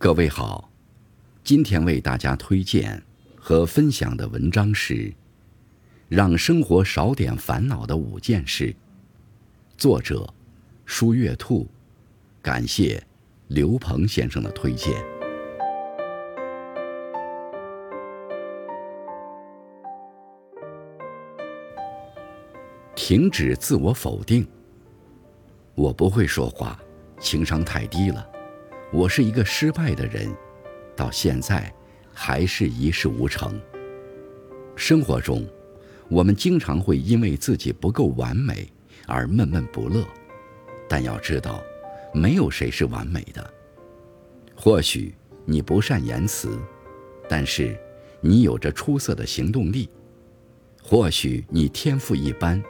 各位好，今天为大家推荐和分享的文章是《让生活少点烦恼的五件事》，作者舒月兔，感谢刘鹏先生的推荐。停止自我否定。我不会说话，情商太低了。我是一个失败的人，到现在还是一事无成。生活中，我们经常会因为自己不够完美而闷闷不乐，但要知道，没有谁是完美的。或许你不善言辞，但是你有着出色的行动力；或许你天赋一般，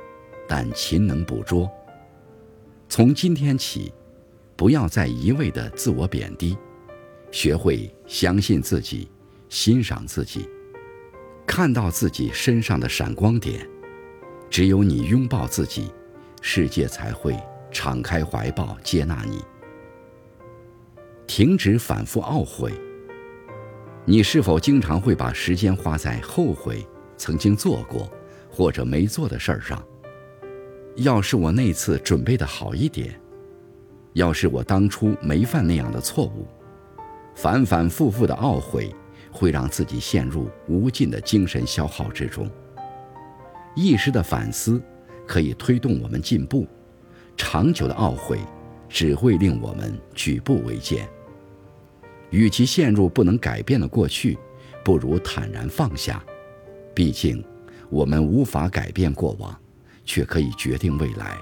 但勤能补拙。从今天起。不要再一味的自我贬低，学会相信自己，欣赏自己，看到自己身上的闪光点。只有你拥抱自己，世界才会敞开怀抱接纳你。停止反复懊悔。你是否经常会把时间花在后悔曾经做过或者没做的事儿上？要是我那次准备的好一点。要是我当初没犯那样的错误，反反复复的懊悔，会让自己陷入无尽的精神消耗之中。一时的反思可以推动我们进步，长久的懊悔只会令我们举步维艰。与其陷入不能改变的过去，不如坦然放下。毕竟，我们无法改变过往，却可以决定未来。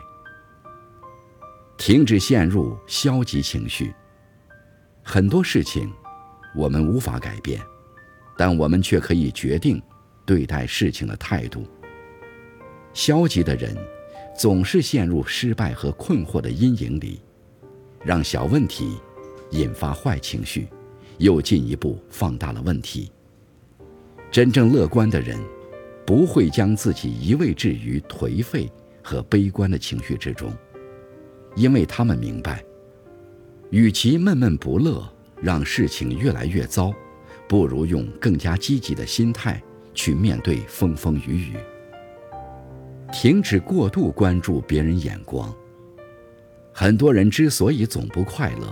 停止陷入消极情绪。很多事情我们无法改变，但我们却可以决定对待事情的态度。消极的人总是陷入失败和困惑的阴影里，让小问题引发坏情绪，又进一步放大了问题。真正乐观的人不会将自己一味置于颓废和悲观的情绪之中。因为他们明白，与其闷闷不乐，让事情越来越糟，不如用更加积极的心态去面对风风雨雨。停止过度关注别人眼光。很多人之所以总不快乐，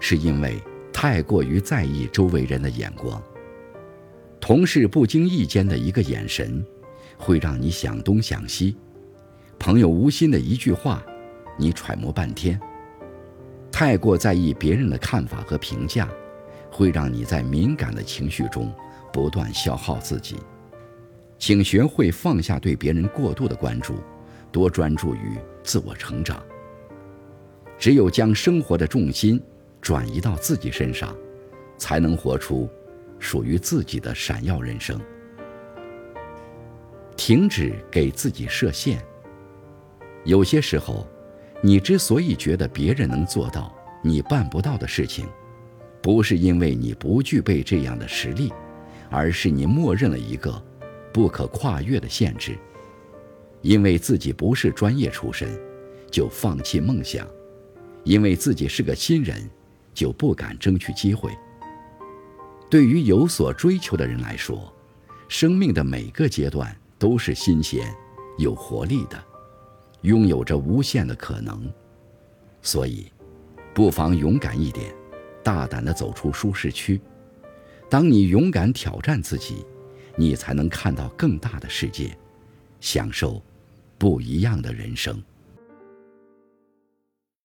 是因为太过于在意周围人的眼光。同事不经意间的一个眼神，会让你想东想西；朋友无心的一句话。你揣摩半天，太过在意别人的看法和评价，会让你在敏感的情绪中不断消耗自己。请学会放下对别人过度的关注，多专注于自我成长。只有将生活的重心转移到自己身上，才能活出属于自己的闪耀人生。停止给自己设限。有些时候。你之所以觉得别人能做到你办不到的事情，不是因为你不具备这样的实力，而是你默认了一个不可跨越的限制。因为自己不是专业出身，就放弃梦想；因为自己是个新人，就不敢争取机会。对于有所追求的人来说，生命的每个阶段都是新鲜、有活力的。拥有着无限的可能，所以，不妨勇敢一点，大胆地走出舒适区。当你勇敢挑战自己，你才能看到更大的世界，享受不一样的人生。